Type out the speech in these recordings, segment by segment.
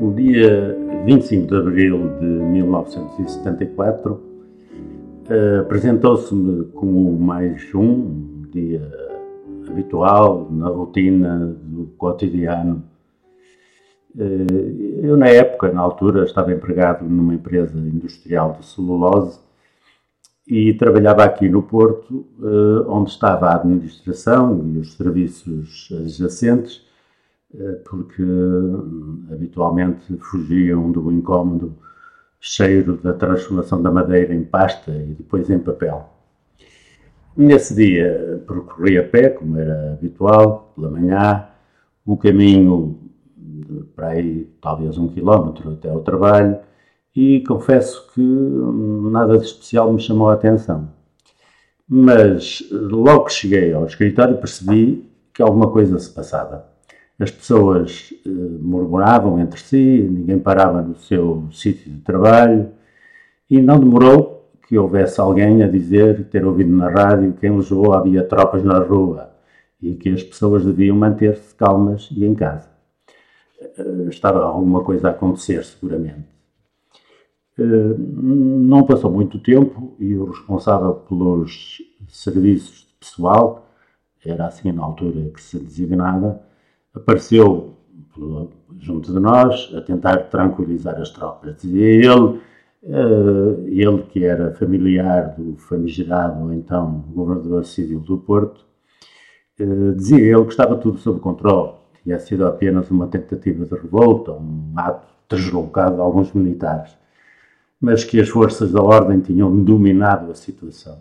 O dia 25 de abril de 1974 eh, apresentou-se-me como mais um dia habitual na rotina do cotidiano. Eh, eu, na época, na altura, estava empregado numa empresa industrial de celulose e trabalhava aqui no Porto, eh, onde estava a administração e os serviços adjacentes, porque habitualmente fugiam do incómodo cheiro da transformação da madeira em pasta e depois em papel. Nesse dia percorri a pé, como era habitual, pela manhã, o caminho para aí talvez um quilómetro até ao trabalho, e confesso que nada de especial me chamou a atenção. Mas logo que cheguei ao escritório percebi que alguma coisa se passava. As pessoas eh, murmuravam entre si, ninguém parava no seu sítio de trabalho e não demorou que houvesse alguém a dizer, ter ouvido na rádio, que em Lisboa havia tropas na rua e que as pessoas deviam manter-se calmas e em casa. Eh, estava alguma coisa a acontecer, seguramente. Eh, não passou muito tempo e o responsável pelos serviços de pessoal, era assim na altura que se designava, apareceu junto de nós a tentar tranquilizar as tropas. Dizia ele, eh, ele que era familiar do famigerado então governador civil do Porto, eh, dizia ele que estava tudo sob controle. Tinha sido apenas uma tentativa de revolta, um ato deslocado de alguns militares mas que as forças da ordem tinham dominado a situação.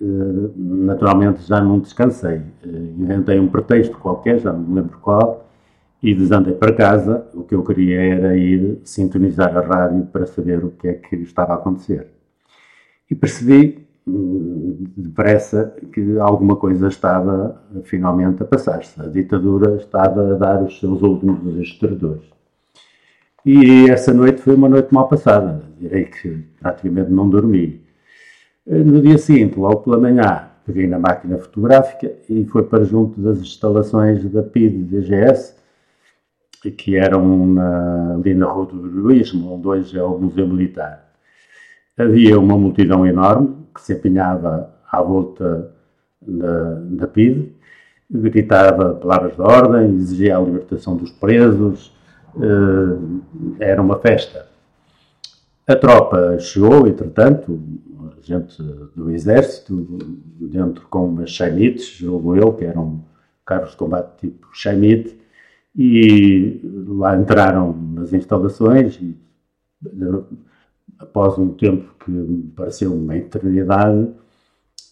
Eh, naturalmente já não descansei, eh, inventei um pretexto qualquer, já não me lembro qual, e desandei para casa. O que eu queria era ir sintonizar a rádio para saber o que é que estava a acontecer. E percebi hum, depressa que alguma coisa estava finalmente a passar-se. A ditadura estava a dar os seus últimos estradores. E essa noite foi uma noite mal passada. Direi que praticamente não dormi. No dia seguinte, logo pela manhã, peguei na máquina fotográfica e foi para junto das instalações da PID DGS, que eram na, ali na Rua do Heroísmo, onde hoje é o Museu Militar. Havia uma multidão enorme que se apinhava à volta da, da PID, gritava palavras de ordem, exigia a libertação dos presos, uh, era uma festa. A tropa chegou, entretanto, gente do exército, dentro com umas chaimites, julgo eu, que eram carros de combate tipo chaimite, e lá entraram nas instalações e após um tempo que me pareceu uma eternidade,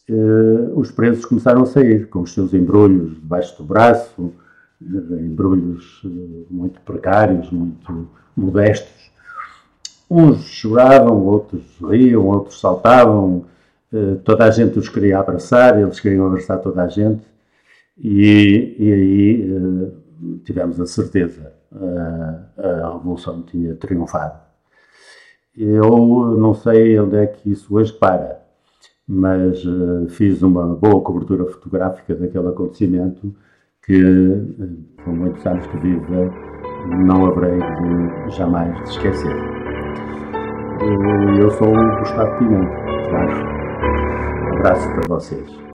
eh, os presos começaram a sair com os seus embrulhos debaixo do braço, embrulhos eh, muito precários, muito modestos. Uns choravam, outros riam, outros saltavam, eh, toda a gente os queria abraçar, eles queriam abraçar toda a gente, e, e aí eh, tivemos a certeza, a, a revolução tinha triunfado. Eu não sei onde é que isso hoje para, mas fiz uma boa cobertura fotográfica daquele acontecimento que por muitos anos que viva não haverei de jamais de esquecer. Eu sou o Gustavo Pimenta. Um abraço para vocês.